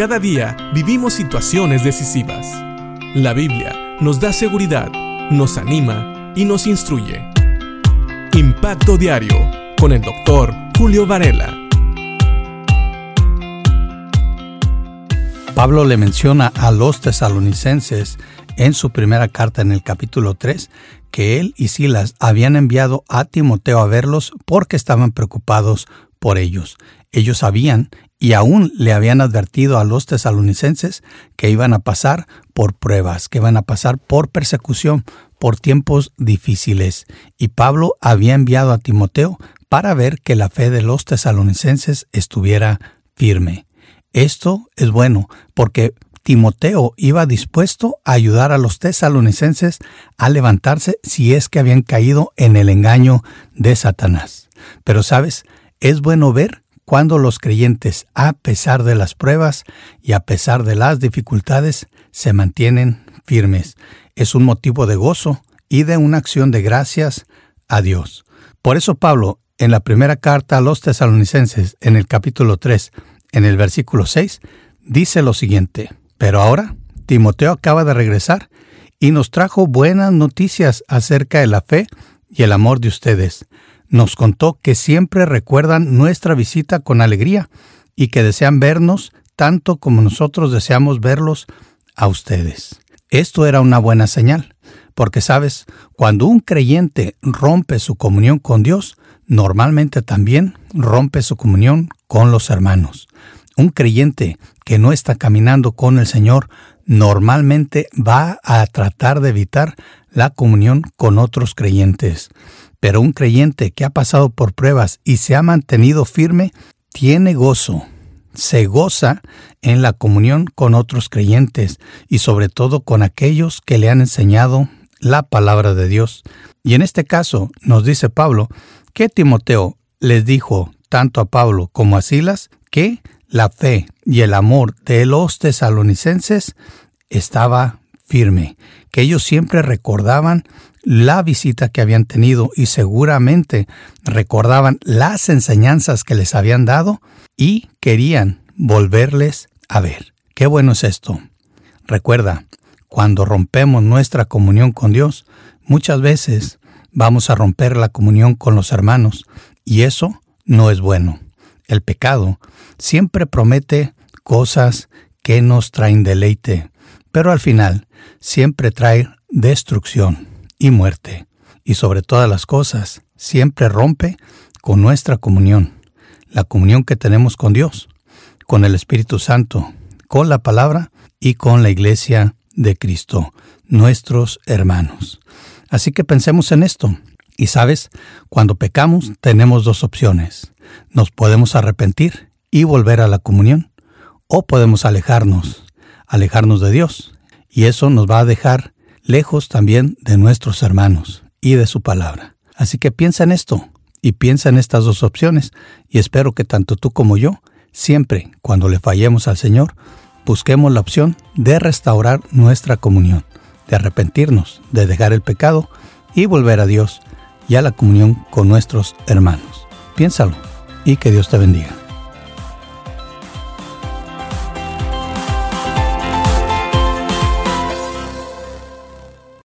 Cada día vivimos situaciones decisivas. La Biblia nos da seguridad, nos anima y nos instruye. Impacto Diario con el doctor Julio Varela. Pablo le menciona a los tesalonicenses en su primera carta en el capítulo 3 que él y Silas habían enviado a Timoteo a verlos porque estaban preocupados por ellos. Ellos sabían y aún le habían advertido a los tesalonicenses que iban a pasar por pruebas, que iban a pasar por persecución, por tiempos difíciles. Y Pablo había enviado a Timoteo para ver que la fe de los tesalonicenses estuviera firme. Esto es bueno porque Timoteo iba dispuesto a ayudar a los tesalonicenses a levantarse si es que habían caído en el engaño de Satanás. Pero sabes, es bueno ver cuando los creyentes, a pesar de las pruebas y a pesar de las dificultades, se mantienen firmes. Es un motivo de gozo y de una acción de gracias a Dios. Por eso Pablo, en la primera carta a los tesalonicenses, en el capítulo 3, en el versículo 6, dice lo siguiente, pero ahora Timoteo acaba de regresar y nos trajo buenas noticias acerca de la fe y el amor de ustedes. Nos contó que siempre recuerdan nuestra visita con alegría y que desean vernos tanto como nosotros deseamos verlos a ustedes. Esto era una buena señal, porque sabes, cuando un creyente rompe su comunión con Dios, normalmente también rompe su comunión con los hermanos. Un creyente que no está caminando con el Señor normalmente va a tratar de evitar la comunión con otros creyentes. Pero un creyente que ha pasado por pruebas y se ha mantenido firme, tiene gozo, se goza en la comunión con otros creyentes y sobre todo con aquellos que le han enseñado la palabra de Dios. Y en este caso nos dice Pablo que Timoteo les dijo tanto a Pablo como a Silas que la fe y el amor de los tesalonicenses estaba firme, que ellos siempre recordaban la visita que habían tenido y seguramente recordaban las enseñanzas que les habían dado y querían volverles a ver. Qué bueno es esto. Recuerda, cuando rompemos nuestra comunión con Dios, muchas veces vamos a romper la comunión con los hermanos y eso no es bueno. El pecado siempre promete cosas que nos traen deleite, pero al final siempre trae destrucción y muerte, y sobre todas las cosas siempre rompe con nuestra comunión, la comunión que tenemos con Dios, con el Espíritu Santo, con la palabra y con la iglesia de Cristo, nuestros hermanos. Así que pensemos en esto. Y sabes, cuando pecamos tenemos dos opciones. Nos podemos arrepentir y volver a la comunión, o podemos alejarnos, alejarnos de Dios, y eso nos va a dejar lejos también de nuestros hermanos y de su palabra. Así que piensa en esto y piensa en estas dos opciones, y espero que tanto tú como yo, siempre cuando le fallemos al Señor, busquemos la opción de restaurar nuestra comunión, de arrepentirnos, de dejar el pecado y volver a Dios y a la comunión con nuestros hermanos. Piénsalo y que Dios te bendiga.